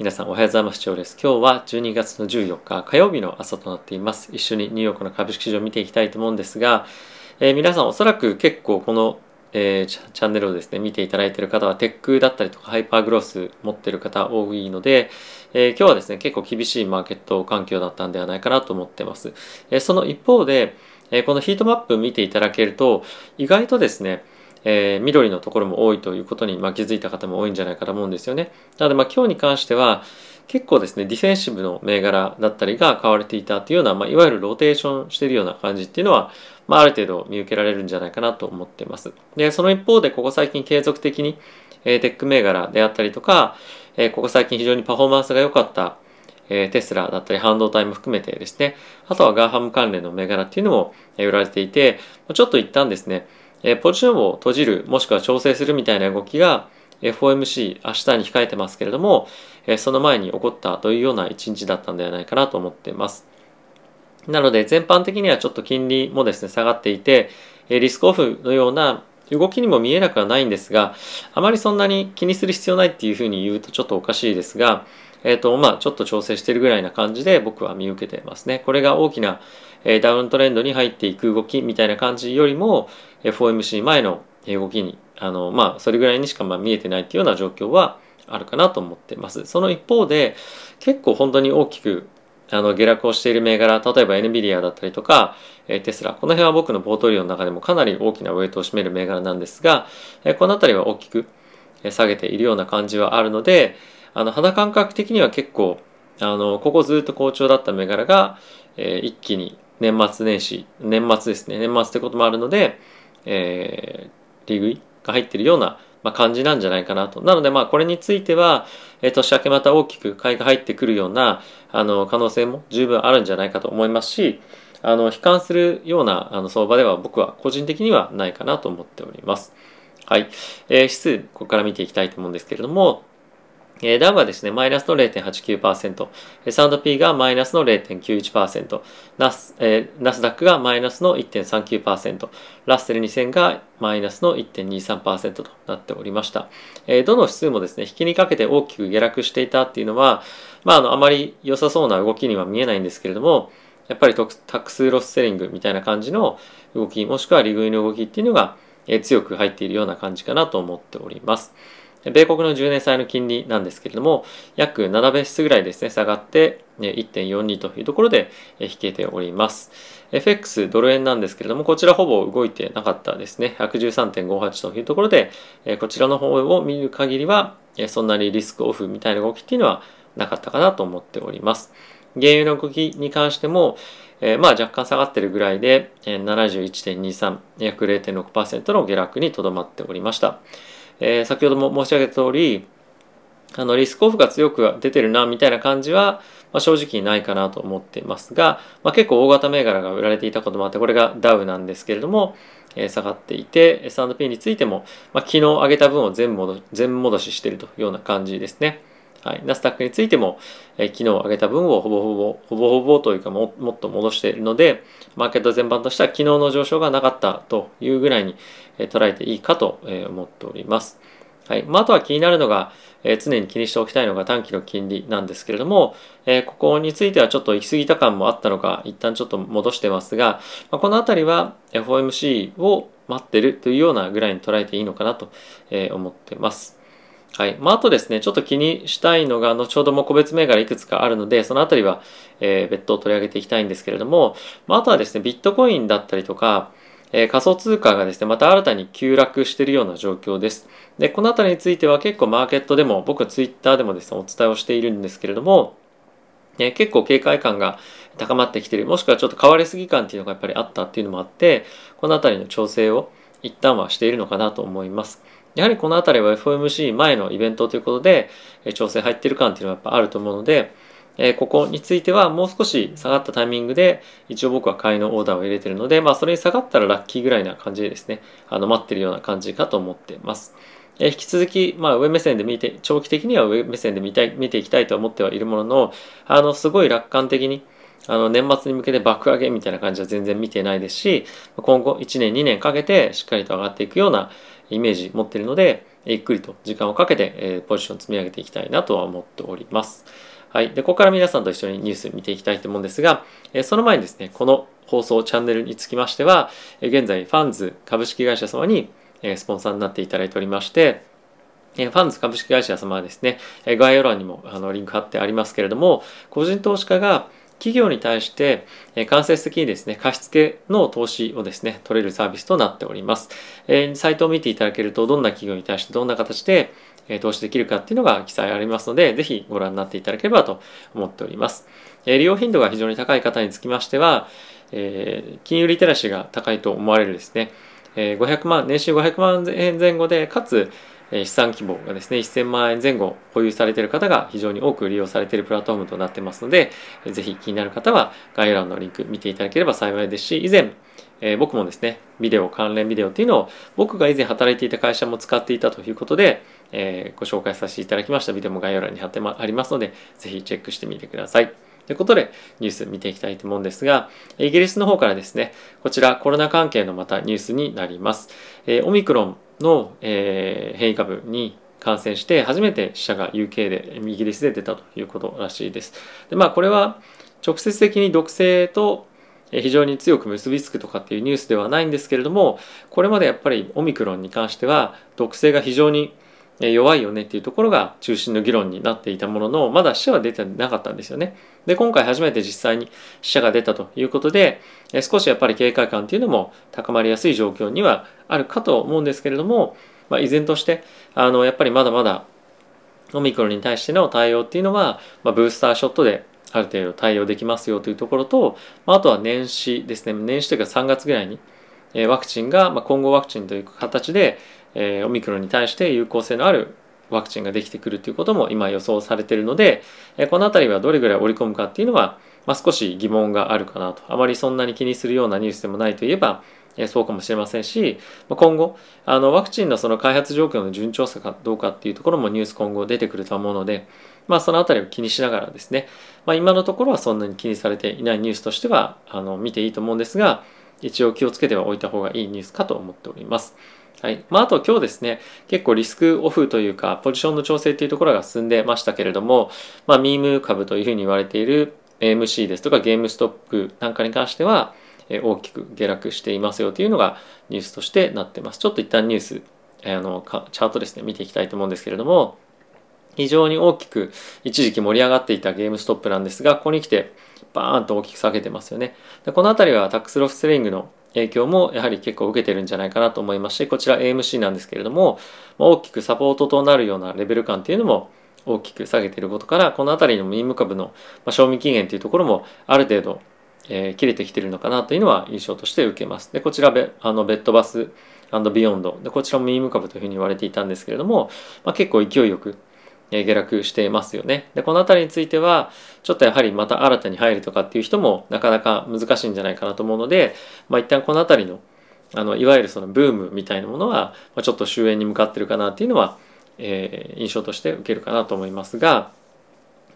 皆さんおはようございます。今日は12月の14日火曜日の朝となっています。一緒にニューヨークの株式市場を見ていきたいと思うんですが、えー、皆さんおそらく結構この、えー、チャンネルをですね、見ていただいている方はテックだったりとかハイパーグロース持っている方多いので、えー、今日はですね、結構厳しいマーケット環境だったんではないかなと思ってます。えその一方で、えこのヒートマップ見ていただけると、意外とですね、えー、緑のところも多いということに、まあ、気づいた方も多いんじゃないかと思うんですよね。なので、まあ、今日に関しては結構ですねディフェンシブの銘柄だったりが買われていたというような、まあ、いわゆるローテーションしているような感じっていうのは、まあ、ある程度見受けられるんじゃないかなと思ってます。でその一方でここ最近継続的に、えー、テック銘柄であったりとか、えー、ここ最近非常にパフォーマンスが良かったえテスラだったり半導体も含めてですね、あとは GAFAM 関連の銘柄っていうのもえ売られていて、ちょっと一旦ですね、えポジションを閉じる、もしくは調整するみたいな動きが FOMC 明日に控えてますけれども、えその前に起こったというような一日だったんではないかなと思っています。なので全般的にはちょっと金利もですね下がっていて、リスクオフのような動きにも見えなくはないんですが、あまりそんなに気にする必要ないっていうふうに言うとちょっとおかしいですが、えっ、ー、と、まあちょっと調整してるぐらいな感じで僕は見受けてますね。これが大きな、え、ダウントレンドに入っていく動きみたいな感じよりも、FOMC 前の動きに、あの、まあそれぐらいにしかまあ見えてないっていうような状況はあるかなと思ってます。その一方で、結構本当に大きくあの下落をしている銘柄、例えば NVIDIA だったりとか、えテスラ、この辺は僕のポートリオの中でもかなり大きなウェイトを占める銘柄なんですが、えこの辺りは大きく下げているような感じはあるので、あの肌感覚的には結構あのここずっと好調だった銘柄が、えー、一気に年末年始年末ですね年末ってこともあるので、えー、利食いが入ってるような、まあ、感じなんじゃないかなとなのでまあこれについては、えー、年明けまた大きく買いが入ってくるようなあの可能性も十分あるんじゃないかと思いますしあの悲観するようなあの相場では僕は個人的にはないかなと思っております。はい。えー、指数、ここから見ていきたいと思うんですけれども、ダウはですね、マイナスの0.89%、S&P がマイナスの0.91%、ナス、えー、ナスダックがマイナスの1.39%、ラッセル2000がマイナスの1.23%となっておりました。えー、どの指数もですね、引きにかけて大きく下落していたっていうのは、まあ、あの、あまり良さそうな動きには見えないんですけれども、やっぱりタックスロスセリングみたいな感じの動き、もしくは利食いの動きっていうのが、えー、強く入っているような感じかなと思っております。米国の10年債の金利なんですけれども、約7ベースぐらいですね、下がって1.42というところで引けております。FX ドル円なんですけれども、こちらほぼ動いてなかったですね。113.58というところで、こちらの方を見る限りは、そんなにリスクオフみたいな動きっていうのはなかったかなと思っております。原油の動きに関しても、まあ若干下がってるぐらいで、71.23、約0.6%の下落にとどまっておりました。えー、先ほども申し上げた通り、あのリスクオフが強く出てるなみたいな感じは、まあ、正直ないかなと思っていますが、まあ、結構大型銘柄が売られていたこともあってこれがダウなんですけれども、えー、下がっていて S&P についても、まあ、昨日上げた分を全戻全戻ししているというような感じですね。はい、ナスダックについても、えー、昨日上げた分をほぼほぼほぼほぼというかももっと戻しているのでマーケット全般としては昨日の上昇がなかったというぐらいに、えー、捉えていいかと、えー、思っております。はいまあ、あとは気になるのが、えー、常に気にしておきたいのが短期の金利なんですけれども、えー、ここについてはちょっと行き過ぎた感もあったのか一旦ちょっと戻してますが、まあ、この辺りは FOMC を待ってるというようなぐらいに捉えていいのかなとえ思ってます。はい。まあ、あとですね、ちょっと気にしたいのが、後ほども個別銘柄いくつかあるので、そのあたりは、えー、別途取り上げていきたいんですけれども、まあ、あとはですね、ビットコインだったりとか、えー、仮想通貨がですね、また新たに急落しているような状況です。で、このあたりについては結構マーケットでも、僕ツイッターでもですね、お伝えをしているんですけれども、え結構警戒感が高まってきてる、もしくはちょっと変わりすぎ感っていうのがやっぱりあったっていうのもあって、このあたりの調整を一旦はしているのかなと思います。やはりこの辺りは FOMC 前のイベントということで、調整入ってる感っていうのはやっぱあると思うので、えここについてはもう少し下がったタイミングで一応僕は買いのオーダーを入れてるので、まあそれに下がったらラッキーぐらいな感じでですね、あの待ってるような感じかと思ってます。え引き続き、まあ上目線で見て、長期的には上目線で見たい見ていきたいと思ってはいるものの、あのすごい楽観的に、あの年末に向けて爆上げみたいな感じは全然見てないですし今後1年2年かけてしっかりと上がっていくようなイメージ持ってるのでゆっくりと時間をかけて、えポジション積み上げていきたいなとは思っております。はい。で、ここから皆さんと一緒にニュース見ていきたいと思うんですが、えその前にですね、この放送チャンネルにつきましては、え現在、ファンズ株式会社様に、えスポンサーになっていただいておりまして、ファンズ株式会社様はですね、概要欄にもあのリンク貼ってありますけれども、個人投資家が企業に対して間接的にですね、貸付の投資をですね、取れるサービスとなっております。サイトを見ていただけると、どんな企業に対してどんな形で投資できるかっていうのが記載ありますので、ぜひご覧になっていただければと思っております。利用頻度が非常に高い方につきましては、金融リテラシーが高いと思われるですね、500万、年収500万円前後で、かつ資産規模がですね、1000万円前後保有されている方が非常に多く利用されているプラットフォームとなってますので、ぜひ気になる方は概要欄のリンク見ていただければ幸いですし、以前、え、僕もですね、ビデオ、関連ビデオっていうのを僕が以前働いていた会社も使っていたということで、えー、ご紹介させていただきましたビデオも概要欄に貼ってありますので、ぜひチェックしてみてください。ということで、ニュース見ていきたいと思うんですが、イギリスの方からですね、こちらコロナ関係のまたニュースになります。えー、オミクロンの、えー、変異株に感染して初めて死者が UK でイギリスで出たということらしいです。でまあこれは直接的に毒性と非常に強く結びつくとかっていうニュースではないんですけれどもこれまでやっぱりオミクロンに関しては毒性が非常に弱いよねっていうところが中心の議論になっていたもののまだ死者は出てなかったんですよね。で今回初めて実際に死者が出たということで少しやっぱり警戒感っていうのも高まりやすい状況にはあるかと思うんですけれども、まあ、依然としてあのやっぱりまだまだオミクロンに対しての対応っていうのは、まあ、ブースターショットである程度対応できますよというところと、まあ、あとは年始ですね年始というか3月ぐらいにワクチンが、まあ、混合ワクチンという形でえー、オミクロンに対して有効性のあるワクチンができてくるということも今予想されているので、えー、この辺りはどれぐらい織り込むかっていうのは、まあ、少し疑問があるかなとあまりそんなに気にするようなニュースでもないといえば、えー、そうかもしれませんし今後あのワクチンのその開発状況の順調さかどうかっていうところもニュース今後出てくると思うので、まあ、その辺りを気にしながらですね、まあ、今のところはそんなに気にされていないニュースとしてはあの見ていいと思うんですが一応気をつけてはおいた方がいいニュースかと思っております。はい。まあ、あと今日ですね、結構リスクオフというか、ポジションの調整っていうところが進んでましたけれども、まあ、ミーム株というふうに言われている AMC ですとかゲームストップなんかに関しては、大きく下落していますよというのがニュースとしてなってます。ちょっと一旦ニュース、あのチャートですね、見ていきたいと思うんですけれども、非常に大きく一時期盛り上がっていたゲームストップなんですが、ここに来てバーンと大きく下げてますよね。でこの辺りはタックスロフスセリングの影響もやはり結構受けてるんじゃないかなと思いますしこちら AMC なんですけれども大きくサポートとなるようなレベル感っていうのも大きく下げていることからこの辺りのミーム株の賞味期限というところもある程度、えー、切れてきているのかなというのは印象として受けます。でこちらベあのベッドバスビヨンド。でこちらもミーム株というふうに言われていたんですけれども、まあ、結構勢いよく下落していますよね。で、この辺りについては、ちょっとやはりまた新たに入るとかっていう人もなかなか難しいんじゃないかなと思うので、まあ一旦この辺りの、あの、いわゆるそのブームみたいなものは、まあ、ちょっと終焉に向かってるかなっていうのは、えー、印象として受けるかなと思いますが、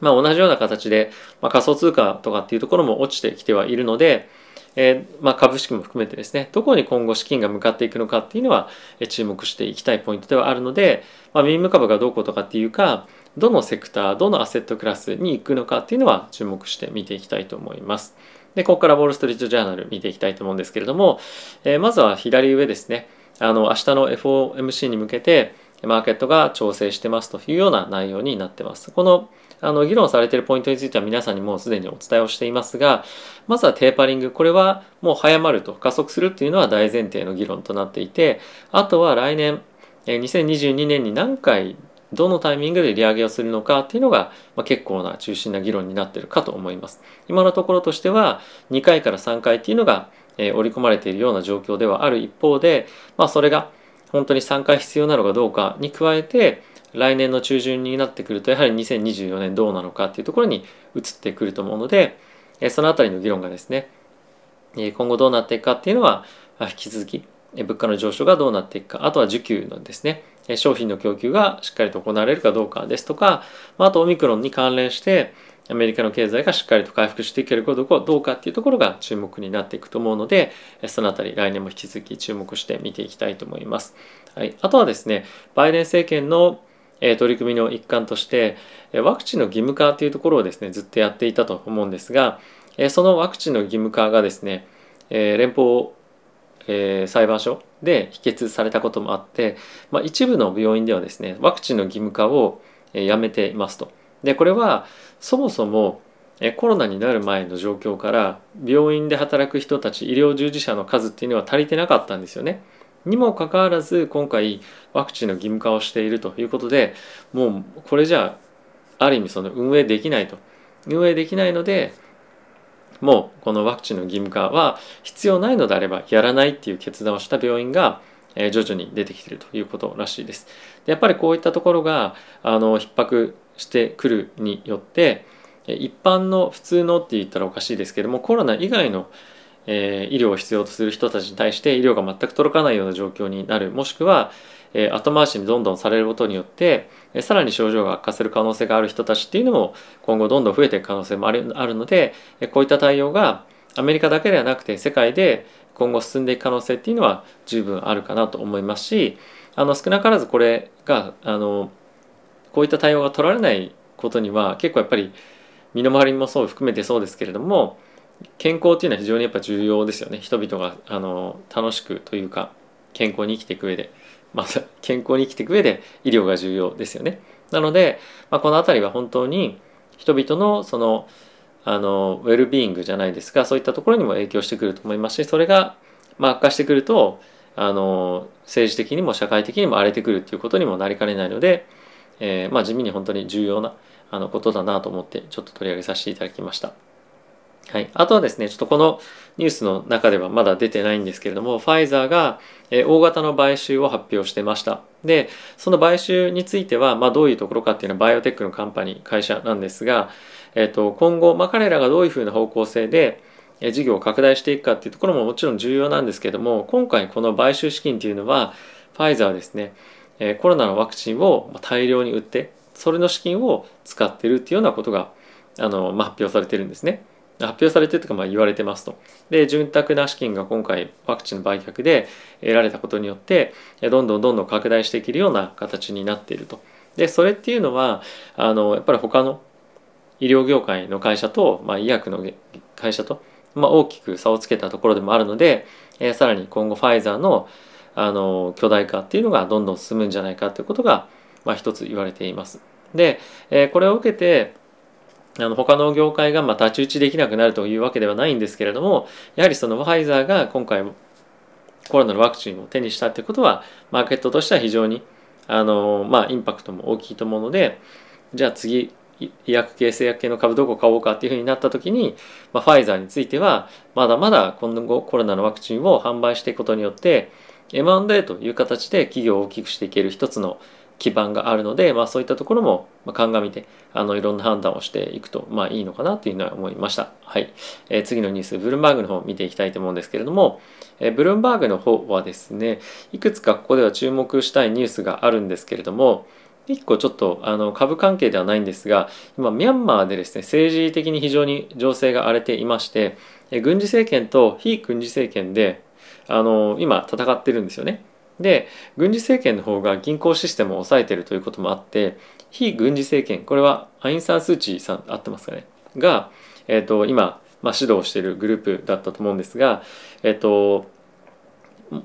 まあ同じような形で、まあ、仮想通貨とかっていうところも落ちてきてはいるので、えー、まあ、株式も含めてですねどこに今後資金が向かっていくのかっていうのは、え注目していきたいポイントではあるので、まあ、ミーム株がどうこうとかっていうかどのセクターどのアセットクラスに行くのかっていうのは注目して見ていきたいと思います。でここからウォール・ストリート・ジャーナル見ていきたいと思うんですけれども、えー、まずは左上ですねあの明日の FOMC に向けてマーケットが調整してますというような内容になってます。このあの議論されているポイントについては皆さんにもうすでにお伝えをしていますがまずはテーパリング。これはもう早まると加速するっていうのは大前提の議論となっていてあとは来年2022年に何回どのタイミングで利上げをするのかっていうのが、まあ、結構な中心な議論になってるかと思います。今のところとしては2回から3回っていうのが、えー、織り込まれているような状況ではある一方で、まあ、それが本当に3回必要なのかどうかに加えて来年の中旬になってくるとやはり2024年どうなのかっていうところに移ってくると思うのでそのあたりの議論がですね今後どうなっていくかっていうのは引き続き物価の上昇がどうなっていくかあとは需給のですね商品の供給がしっかりと行われるかどうかですとかあとオミクロンに関連してアメリカの経済がしっかりと回復していけるかどうかっていうところが注目になっていくと思うのでそのあたり来年も引き続き注目して見ていきたいと思います。はい、あとはですねバイデン政権の取り組みの一環としてワクチンの義務化というところをですねずっとやっていたと思うんですがそのワクチンの義務化がですね連邦裁判所で否決されたこともあって、まあ、一部の病院ではですねワクチンの義務化をやめていますと。でこれはそもそもコロナになる前の状況から病院で働く人たち医療従事者の数っていうのは足りてなかったんですよね。にもかかわらず今回ワクチンの義務化をしているということでもうこれじゃある意味その運営できないと運営できないのでもうこのワクチンの義務化は必要ないのであればやらないっていう決断をした病院が徐々に出てきているということらしいです。でやっぱりこういったところがあの逼迫してくるによって一般の普通のって言ったらおかしいですけどもコロナ以外のえー、医療を必要とする人たちに対して医療が全く届かないような状況になる。もしくは、えー、後回しにどんどんされることによって、えー、さらに症状が悪化する可能性がある人たちっていうのも今後どんどん増えていく可能性もあるあるので、えー、こういった対応がアメリカだけではなくて世界で今後進んでいく可能性っていうのは十分あるかなと思いますしあの少なからずこれがあのこういった対応が取られないことには結構やっぱり身の回りもそう含めてそうですけれども健康っていうのは非常にやっぱ重要ですよね。人々があの楽しくというか健康に生きていく上で。また 健康に生きていく上で医療が重要ですよね。なので、まあ、この辺りは本当に人々のそのあのウェルビーイングじゃないですかそういったところにも影響してくると思いますしそれが、まあ、悪化してくるとあの政治的にも社会的にも荒れてくるっていうことにもなりかねないので、えー、まあ、地味に本当に重要なあのことだなと思ってちょっと取り上げさせていただきました。はい、あとはですねちょっとこのニュースの中ではまだ出てないんですけれどもファイザーが大型の買収を発表してましたでその買収については、まあ、どういうところかっていうのはバイオテックのカンパニー会社なんですが、えっと、今後、まあ、彼らがどういうふうな方向性で事業を拡大していくかっていうところももちろん重要なんですけども今回この買収資金っていうのはファイザーですねコロナのワクチンを大量に売ってそれの資金を使ってるっていうようなことがあの、まあ、発表されてるんですね。発表されてとかまあ言われてますと。で潤沢な資金が今回ワクチンの売却で得られたことによってどんどんどんどん拡大していけるような形になっていると。でそれっていうのはあのやっぱり他の医療業界の会社と、まあ、医薬の会社と、まあ、大きく差をつけたところでもあるので、えー、さらに今後ファイザーのあの巨大化っていうのがどんどん進むんじゃないかということが、まあ、一つ言われています。で、えー、これを受けてあの他の業界がま太刀打ちできなくなるというわけではないんですけれどもやはりそのファイザーが今回コロナのワクチンを手にしたということはマーケットとしては非常にあの、まあ、インパクトも大きいと思うのでじゃあ次医薬系製薬系の株どこ買おうかっていうふうになった時に、まあ、ファイザーについてはまだまだ今後コロナのワクチンを販売していくことによって M&A という形で企業を大きくしていける一つの基盤があるので、まあ、そういったところも鑑みてあのいろんな判断をしていくと、まあ、いいのかなというのは思いました。はい、えー、次のニュースブルームバーグの方を見ていきたいと思うんですけれども、えー、ブルームバーグの方はですねいくつかここでは注目したいニュースがあるんですけれども1個ちょっとあの株関係ではないんですが今ミャンマーでですね政治的に非常に情勢が荒れていましてえ軍事政権と非軍事政権であの今戦ってるんですよね。で軍事政権の方が銀行システムを抑えているということもあって非軍事政権これはアイン・サン・スー・チーさん合ってますかね？が、えーと、今、まあ、指導しているグループだったと思うんですが、えーと、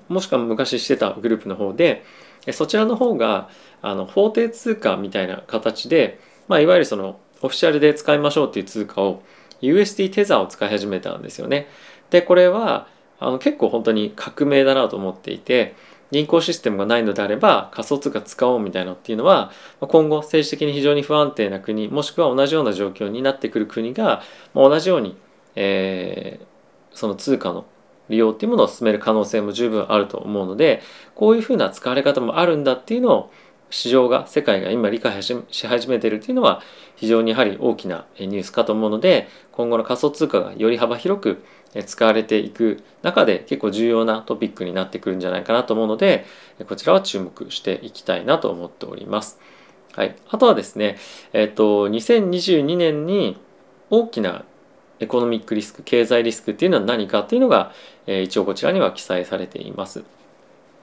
もしくは昔してたグループの方でそちらの方があの法定通貨みたいな形で、まあ、いわゆるそのオフィシャルで使いましょうっていう通貨を USD テザーを使い始めたんですよね。でこれはあの結構本当に革命だなと思っていて銀行システムがないのであれば仮想通貨使おうみたいなのっていうのは今後政治的に非常に不安定な国もしくは同じような状況になってくる国が同じように、えー、その通貨の利用っていうものを進める可能性も十分あると思うのでこういうふうな使われ方もあるんだっていうのを市場が世界が今理解し始めてるっていうのは非常にやはり大きなニュースかと思うので今後の仮想通貨がより幅広く使われていく中で結構重要なトピックになってくるんじゃないかなと思うのでこちらは注目していきたいなと思っております。はい、あとはですね、えっ、と2022年に大きな economic risk 経済リスクっていうのは何かっていうのが、え、一応こちらには記載されています。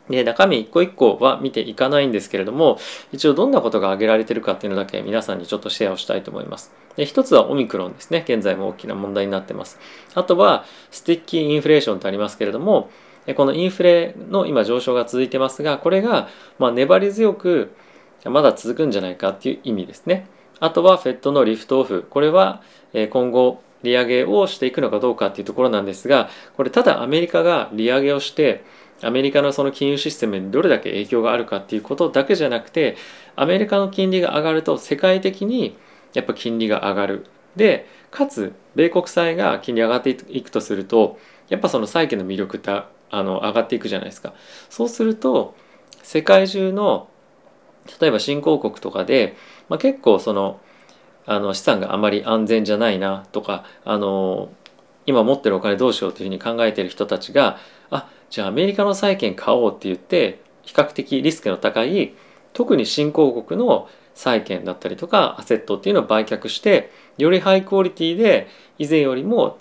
で中身一個一個は見ていかないんですけれども一応どんなことが挙げられてるかっていうのだけ皆さんにちょっとシェアをしたいと思います。で一つはオミクロンですね。現在も大きな問題になってます。あとは sticky inflation とありますけれどもこのインフレの今上昇が続いてますがこれがま粘り強くまだ続くんじゃないかっていう意味ですね。あとはフェットのリフトオフ。これは今後利上げをしていくのかどうかっていうところなんですがこれただアメリカが利上げをしてアメリカのその金融システムにどれだけ影響があるかっていうことだけじゃなくてアメリカの金利が上がると世界的にやっぱ金利が上がる。でかつ米国債が金利上がっていくとするとやっぱその債券の魅力ってあの上がっていくじゃないですか。そうすると世界中の例えば新興国とかで、まあ、結構そのあの資産があまり安全じゃないなとかあの今持ってるお金どうしようというふうに考えている人たちがあじゃあアメリカの債券買おうって言って比較的リスクの高い特に新興国の債券だったりとかアセットっていうのを売却してよりハイクオリティで以前よりも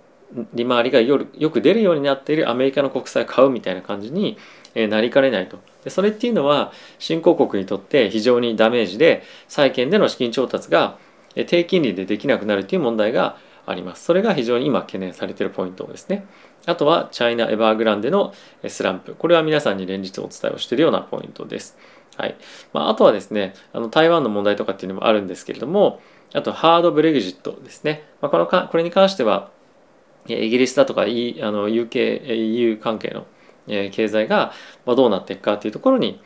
利回りがよよく出るようになっているアメリカの国債を買うみたいな感じになりかねないと。でそれっていうのは新興国にとって非常にダメージで債券での資金調達が低金利でできなくなるという問題があります。それが非常に今懸念されているポイントですね。あとはチャイナエバーグランデのスランプ。これは皆さんに連日お伝えをしているようなポイントです。はい。まあ、あとはですねあの台湾の問題とかっていうのもあるんですけれどもあとハードブレグジットですね、まあ、このかこれに関してはイギリスだとか、e、あの UK、EU 関係の経済がどうなっていくかというところに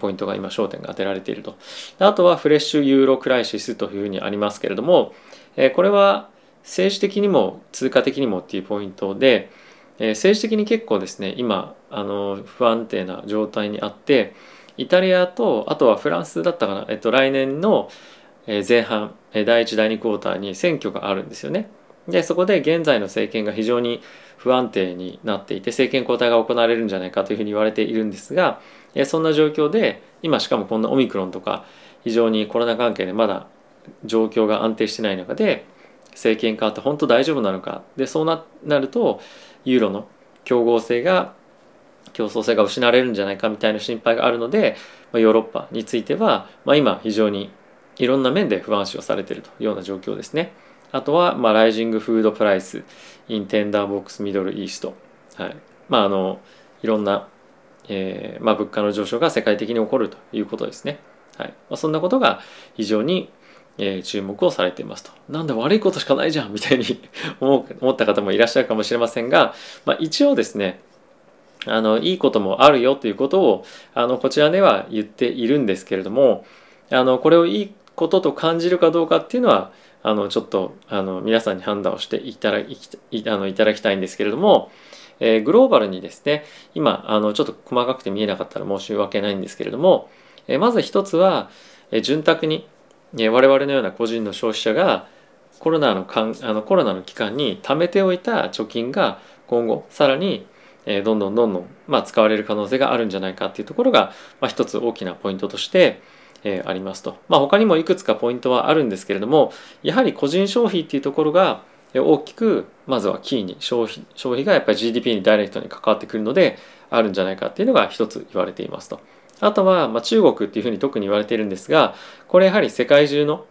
ポイントが今焦点が当てられていると。あとはフレッシュユーロクライシスというふうにありますけれどもこれは政治的にも通貨的にもっていうポイントでえ政治的に結構ですね今あの不安定な状態にあってイタリアとあとはフランスだったかな、えっと、来年の前半第1第2クォーターに選挙があるんですよね。でそこで現在の政権が非常に不安定になっていて政権交代が行われるんじゃないかというふうに言われているんですがそんな状況で今しかもこんなオミクロンとか非常にコロナ関係でまだ状況が安定してない中で政権変わって本当大丈夫なのかでそうななるとユーロの競合性が競争性が失われるんじゃないかみたいな心配があるので、まあヨーロッパについては、まあ、今非常にいろんな面で不安視をされているというような状況ですね。あとは、まあ、ライジングフードプライス、インテンダーボックスミドルイースト。はい。まあ、あの、いろんな、えー、まあ、物価の上昇が世界的に起こるということですね。はい。まあ、そんなことが非常に、えー、注目をされていますと。なんで悪いことしかないじゃんみたいに 思った方もいらっしゃるかもしれませんが、まあ、一応ですね、あの、いいこともあるよということを、あの、こちらでは言っているんですけれども、あの、これをいいことと感じるかどうかっていうのは、あのちょっとあの皆さんに判断をしていただいあのいただきたいんですけれども、えー、グローバルにですね今あのちょっと細かくて見えなかったら申し訳ないんですけれども、えー、まず一つは、えー、潤沢に、我々のような個人の消費者がコロナのかんあのコロナの期間に貯めておいた貯金が今後さらにどんどんどんどん、まあ、使われる可能性があるんじゃないかっていうところが、まあ、一つ大きなポイントとして、えー、ありますと。まあ、他にもいくつかポイントはあるんですけれどもやはり個人消費っていうところが大きくまずはキーに消費消費がやっぱり GDP にダイレクトに関わってくるのであるんじゃないかっていうのが一つ言われていますと。あとは、まあ、中国っていうふうに特に言われているんですがこれやはり世界中の、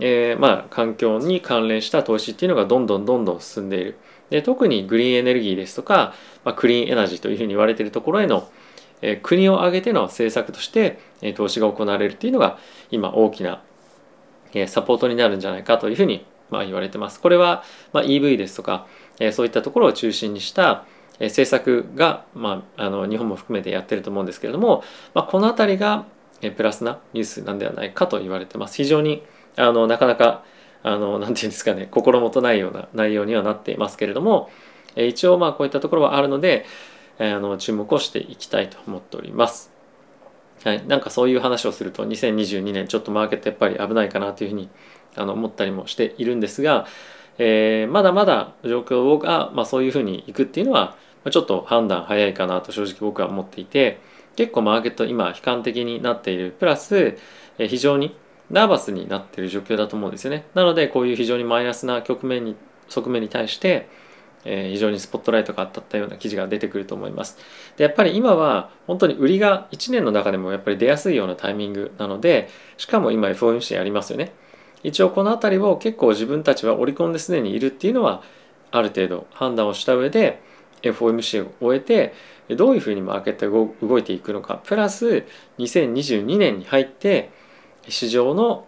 えー、まあ環境に関連した投資っていうのがどんどんどんどん進んでいる。で特にグリーンエネルギーですとか、まあ、クリーンエナジーというふうに言われているところへのえ国を挙げての政策として、え投資が行われるというのが今大きな、えサポートになるんじゃないかというふうに、まあ、言われてます。これは、ま EV ですとか、えそういったところを中心にした、え政策が、まあ、あの日本も含めてやってると思うんですけれども、まあ、この辺りが、えプラスなニュースなんではないかと言われてます。非常にあのなかなかあのなんていうんですかね心もとないような内容にはなっていますけれども、え一応まあこういったところはあるので、えあの注目をしていきたいと思っております。はい、なんかそういう話をすると2022年ちょっとマーケットやっぱり危ないかなというふうにあの思ったりもしているんですが、えー、まだまだ状況が、まあ、そういうふうにいくっていうのはちょっと判断早いかなと正直僕は思っていて結構マーケット今悲観的になっているプラス非常にナーバスになっている状況だと思うんですよねなのでこういう非常にマイナスな局面に側面に対してえ、非常にスポットライトが当たったような記事が出てくると思います。でやっぱり今は本当に売りが1年の中でもやっぱり出やすいようなタイミングなのでしかも今 FOMC ありますよね。一応この辺りを結構自分たちは織り込んですでにいるっていうのはある程度判断をした上で FOMC を終えてどういうふうにマーケットが動いていくのか。プラス2022年に入って市場の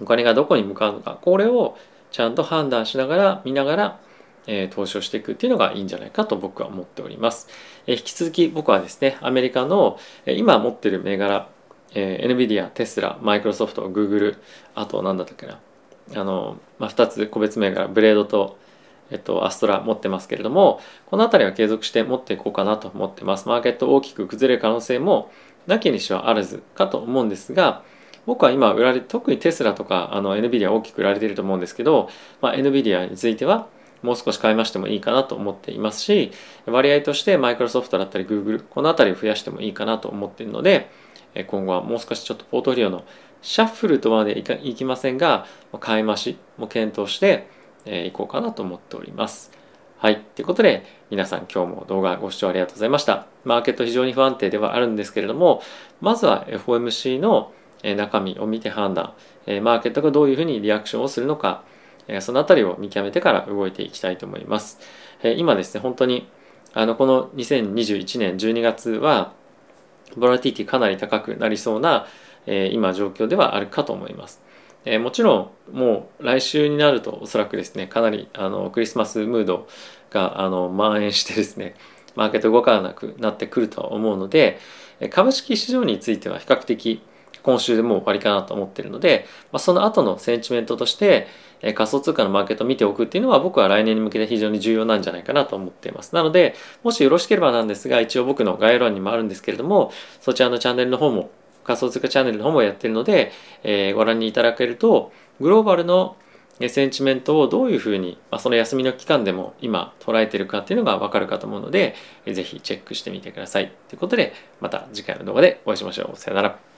お金がどこに向かうのか。これをちゃんと判断しながら見ながらえ投資をしていくっていうのがいいんじゃないかと僕は思っております。え引き続き僕はですね、アメリカの、今持ってる銘柄、え NVIDIA、テスラ、マイクロソフト、グーグル、あと何だったっけな、あの、まあ、2つ個別銘柄、ブレードと、えっと、アストラ持ってますけれども、この辺りは継続して持っていこうかなと思ってます。マーケット大きく崩れる可能性もなきにしはあらずかと思うんですが、僕は今売られ特にテスラとかあの NVIDIA 大きく売られていると思うんですけど、まあ、NVIDIA についてはもう少し買い増してもいいかなと思っていますし割合としてマイクロソフトだったり Google この辺りを増やしてもいいかなと思っているので今後はもう少しちょっとポートフォリオのシャッフルとまでいきませんが買い増しも検討していこうかなと思っております。はい。ということで、皆さん今日も動画ご視聴ありがとうございました。マーケット非常に不安定ではあるんですけれども、まずは FOMC の中身を見て判断、マーケットがどういうふうにリアクションをするのか、そのあたりを見極めてから動いていきたいと思います。今ですね、本当にあのこの2021年12月はボラティティかなり高くなりそうな今状況ではあるかと思います。えもちろんもう来週になるとおそらくですねかなりあのクリスマスムードがあの蔓延してですねマーケット動かなくなってくるとは思うので株式市場については比較的今週でもう終わりかなと思ってるので、まあ、その後のセンチメントとして、え仮想通貨のマーケットを見ておくっていうのは僕は来年に向けて非常に重要なんじゃないかなと思っています。なので、もしよろしければなんですが、一応僕の概要欄にもあるんですけれども、そちらのチャンネルの方も、仮想通貨チャンネルの方もやってるので、えー、ご覧にいただけると、グローバルのセンチメントをどういうふうに、まあ、その休みの期間でも今捉えてるかっていうのがわかるかと思うので、ぜひチェックしてみてください。ということで、また次回の動画でお会いしましょう。さよなら。